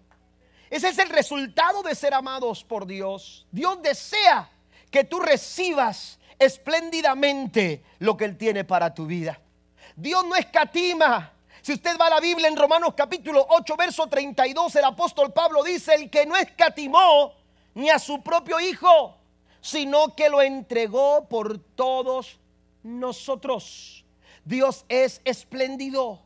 Ese es el resultado de ser amados por Dios. Dios desea que tú recibas espléndidamente lo que Él tiene para tu vida. Dios no escatima. Si usted va a la Biblia en Romanos capítulo 8, verso 32, el apóstol Pablo dice, el que no escatimó ni a su propio Hijo, sino que lo entregó por todos nosotros. Dios es espléndido.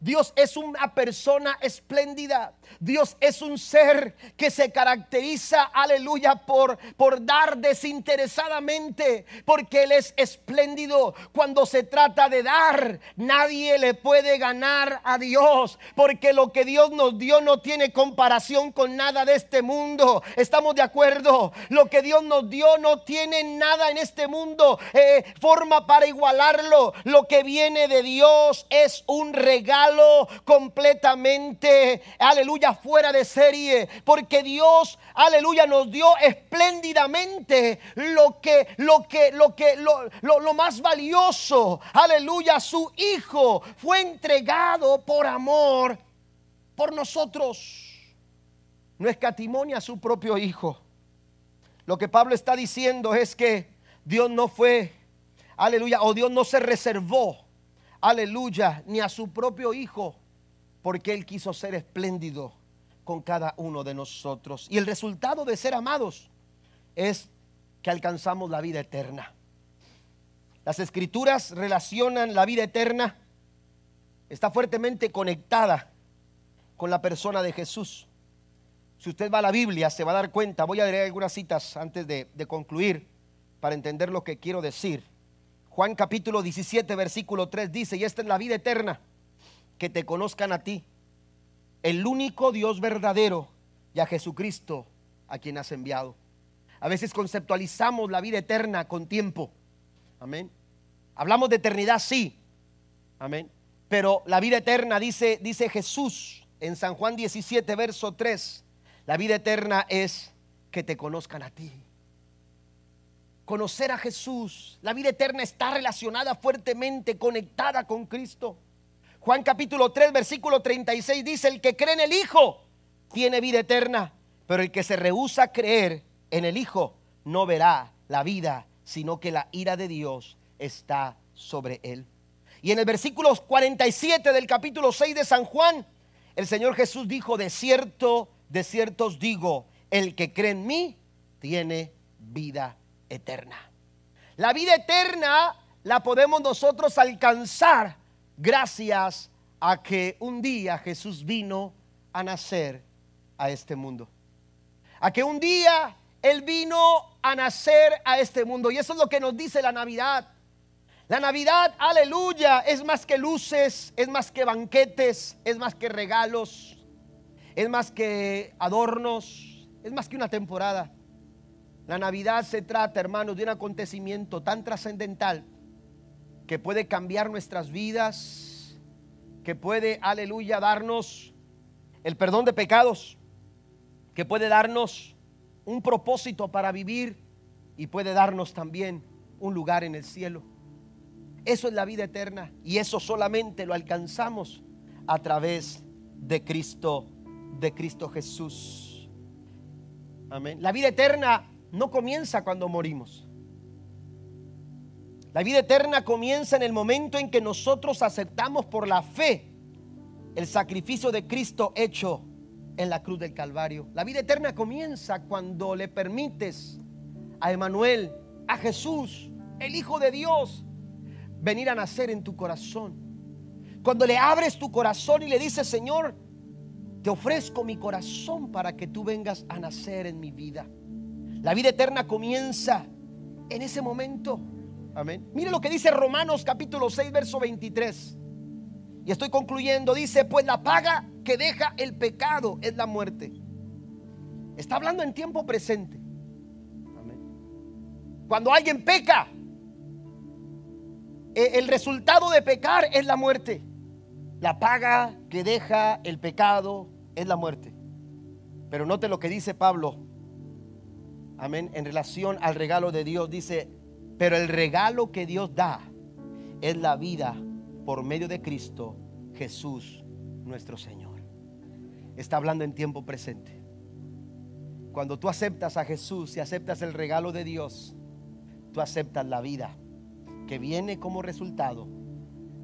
Dios es una persona espléndida. Dios es un ser que se caracteriza, aleluya, por, por dar desinteresadamente, porque Él es espléndido. Cuando se trata de dar, nadie le puede ganar a Dios, porque lo que Dios nos dio no tiene comparación con nada de este mundo. ¿Estamos de acuerdo? Lo que Dios nos dio no tiene nada en este mundo, eh, forma para igualarlo. Lo que viene de Dios es un regalo completamente, aleluya, fuera de serie, porque Dios, aleluya, nos dio espléndidamente lo que, lo que, lo que, lo, lo más valioso, aleluya, su Hijo fue entregado por amor por nosotros. No escatimonia a su propio Hijo. Lo que Pablo está diciendo es que Dios no fue, aleluya, o Dios no se reservó, aleluya, ni a su propio Hijo, porque Él quiso ser espléndido con cada uno de nosotros. Y el resultado de ser amados es que alcanzamos la vida eterna. Las escrituras relacionan la vida eterna, está fuertemente conectada con la persona de Jesús. Si usted va a la Biblia, se va a dar cuenta, voy a leer algunas citas antes de, de concluir para entender lo que quiero decir. Juan capítulo 17, versículo 3 dice, y esta es la vida eterna, que te conozcan a ti, el único Dios verdadero y a Jesucristo a quien has enviado. A veces conceptualizamos la vida eterna con tiempo. Amén. Hablamos de eternidad, sí. Amén. Pero la vida eterna, dice, dice Jesús en San Juan 17, verso 3, la vida eterna es que te conozcan a ti. Conocer a Jesús. La vida eterna está relacionada fuertemente, conectada con Cristo. Juan capítulo 3, versículo 36 dice, el que cree en el Hijo tiene vida eterna, pero el que se rehúsa a creer en el Hijo no verá la vida, sino que la ira de Dios está sobre él. Y en el versículo 47 del capítulo 6 de San Juan, el Señor Jesús dijo, de cierto, de cierto os digo, el que cree en mí tiene vida eterna. La vida eterna la podemos nosotros alcanzar gracias a que un día Jesús vino a nacer a este mundo. A que un día Él vino a nacer a este mundo. Y eso es lo que nos dice la Navidad. La Navidad, aleluya, es más que luces, es más que banquetes, es más que regalos, es más que adornos, es más que una temporada. La Navidad se trata, hermanos, de un acontecimiento tan trascendental que puede cambiar nuestras vidas, que puede, aleluya, darnos el perdón de pecados, que puede darnos un propósito para vivir y puede darnos también un lugar en el cielo. Eso es la vida eterna y eso solamente lo alcanzamos a través de Cristo, de Cristo Jesús. Amén. La vida eterna no comienza cuando morimos. La vida eterna comienza en el momento en que nosotros aceptamos por la fe el sacrificio de Cristo hecho en la cruz del Calvario. La vida eterna comienza cuando le permites a Emanuel, a Jesús, el Hijo de Dios, venir a nacer en tu corazón. Cuando le abres tu corazón y le dices, Señor, te ofrezco mi corazón para que tú vengas a nacer en mi vida. La vida eterna comienza en ese momento. Amén. Mire lo que dice Romanos capítulo 6, verso 23. Y estoy concluyendo. Dice, pues la paga que deja el pecado es la muerte. Está hablando en tiempo presente. Amén. Cuando alguien peca, e, el resultado de pecar es la muerte. La paga que deja el pecado es la muerte. Pero note lo que dice Pablo amén, en relación al regalo de Dios. Dice, pero el regalo que Dios da es la vida por medio de Cristo Jesús nuestro Señor. Está hablando en tiempo presente. Cuando tú aceptas a Jesús y aceptas el regalo de Dios, tú aceptas la vida que viene como resultado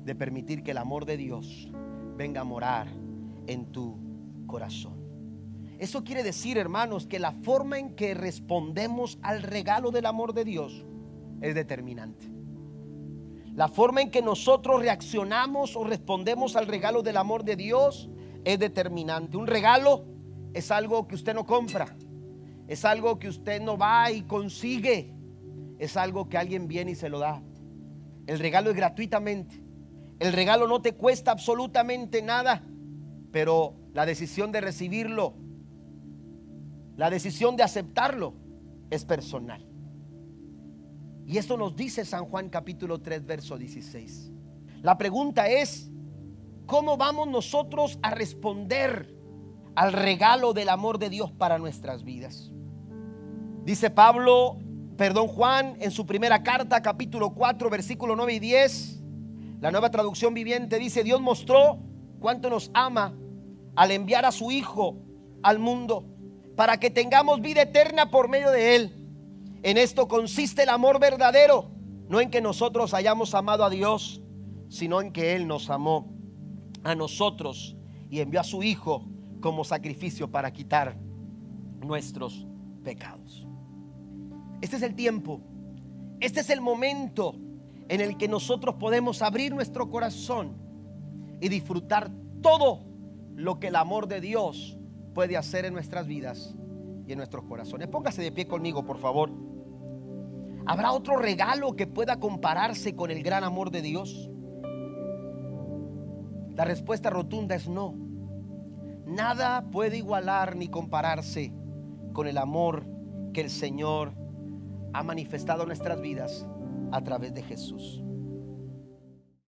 de permitir que el amor de Dios venga a morar en tu corazón. Eso quiere decir, hermanos, que la forma en que respondemos al regalo del amor de Dios es determinante. La forma en que nosotros reaccionamos o respondemos al regalo del amor de Dios es determinante. Un regalo es algo que usted no compra, es algo que usted no va y consigue, es algo que alguien viene y se lo da. El regalo es gratuitamente. El regalo no te cuesta absolutamente nada, pero la decisión de recibirlo, la decisión de aceptarlo es personal. Y esto nos dice San Juan capítulo 3, verso 16. La pregunta es, ¿cómo vamos nosotros a responder al regalo del amor de Dios para nuestras vidas? Dice Pablo, perdón Juan, en su primera carta, capítulo 4, versículo 9 y 10, la nueva traducción viviente dice, Dios mostró cuánto nos ama al enviar a su Hijo al mundo para que tengamos vida eterna por medio de Él. En esto consiste el amor verdadero, no en que nosotros hayamos amado a Dios, sino en que Él nos amó a nosotros y envió a su Hijo como sacrificio para quitar nuestros pecados. Este es el tiempo, este es el momento en el que nosotros podemos abrir nuestro corazón y disfrutar todo lo que el amor de Dios puede hacer en nuestras vidas y en nuestros corazones. Póngase de pie conmigo, por favor. ¿Habrá otro regalo que pueda compararse con el gran amor de Dios? La respuesta rotunda es no. Nada puede igualar ni compararse con el amor que el Señor ha manifestado en nuestras vidas a través de Jesús.